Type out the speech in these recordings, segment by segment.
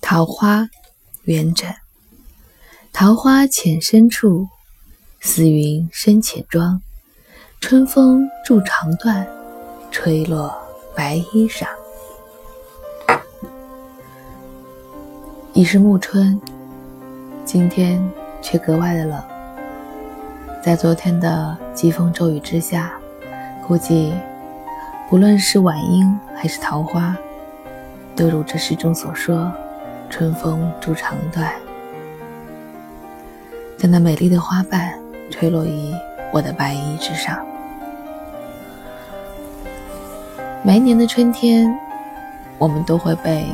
桃花，元稹。桃花浅深处，似云深浅妆。春风住长断，吹落白衣裳。已是暮春，今天却格外的冷。在昨天的疾风骤雨之下，估计无论是晚樱还是桃花，都如这诗中所说。春风住长断，将那美丽的花瓣吹落于我的白衣之上。每年的春天，我们都会被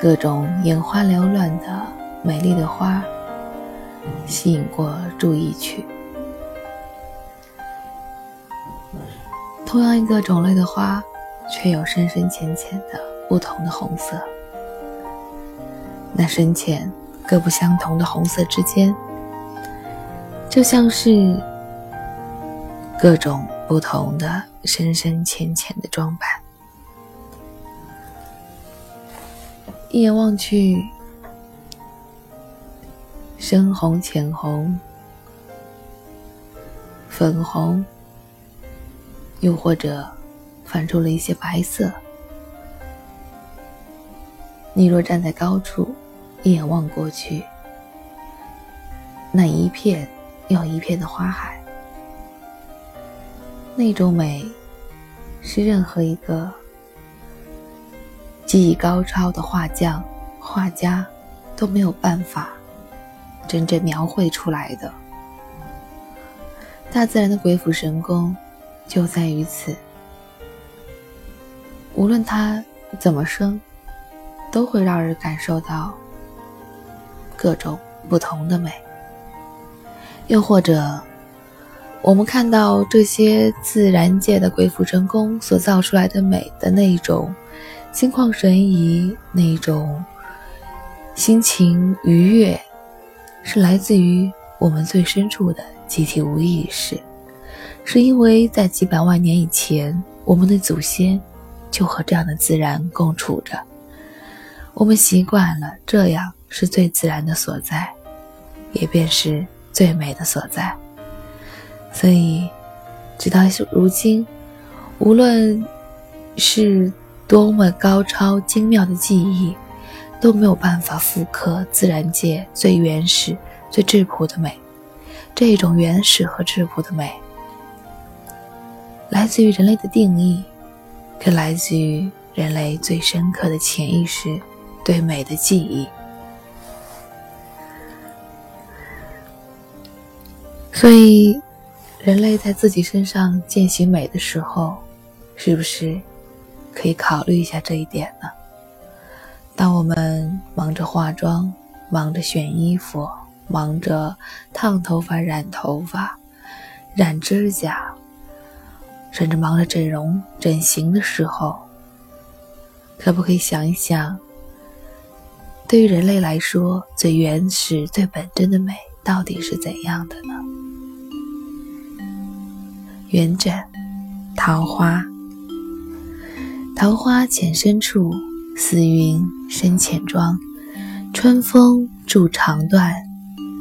各种眼花缭乱的美丽的花吸引过注意去。同样一个种类的花，却有深深浅浅的不同的红色。那深浅各不相同的红色之间，就像是各种不同的深深浅浅的装扮。一眼望去，深红、浅红、粉红，又或者泛出了一些白色。你若站在高处，一眼望过去，那一片又一片的花海，那种美，是任何一个技艺高超的画匠、画家都没有办法真正描绘出来的。大自然的鬼斧神工就在于此，无论它怎么生，都会让人感受到。各种不同的美，又或者，我们看到这些自然界的鬼斧神工所造出来的美的那一种心旷神怡，那一种心情愉悦，是来自于我们最深处的集体无意识，是因为在几百万年以前，我们的祖先就和这样的自然共处着，我们习惯了这样。是最自然的所在，也便是最美的所在。所以，直到如今，无论是多么高超精妙的技艺，都没有办法复刻自然界最原始、最质朴的美。这种原始和质朴的美，来自于人类的定义，更来自于人类最深刻的潜意识对美的记忆。所以，人类在自己身上践行美的时候，是不是可以考虑一下这一点呢？当我们忙着化妆、忙着选衣服、忙着烫头发、染头发、染指甲，甚至忙着整容、整形的时候，可不可以想一想，对于人类来说，最原始、最本真的美到底是怎样的呢？元稹，桃花。桃花浅深处，似云深浅妆。春风住长断，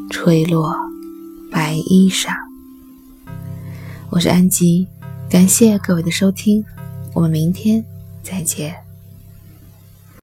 吹落白衣裳。我是安吉，感谢各位的收听，我们明天再见。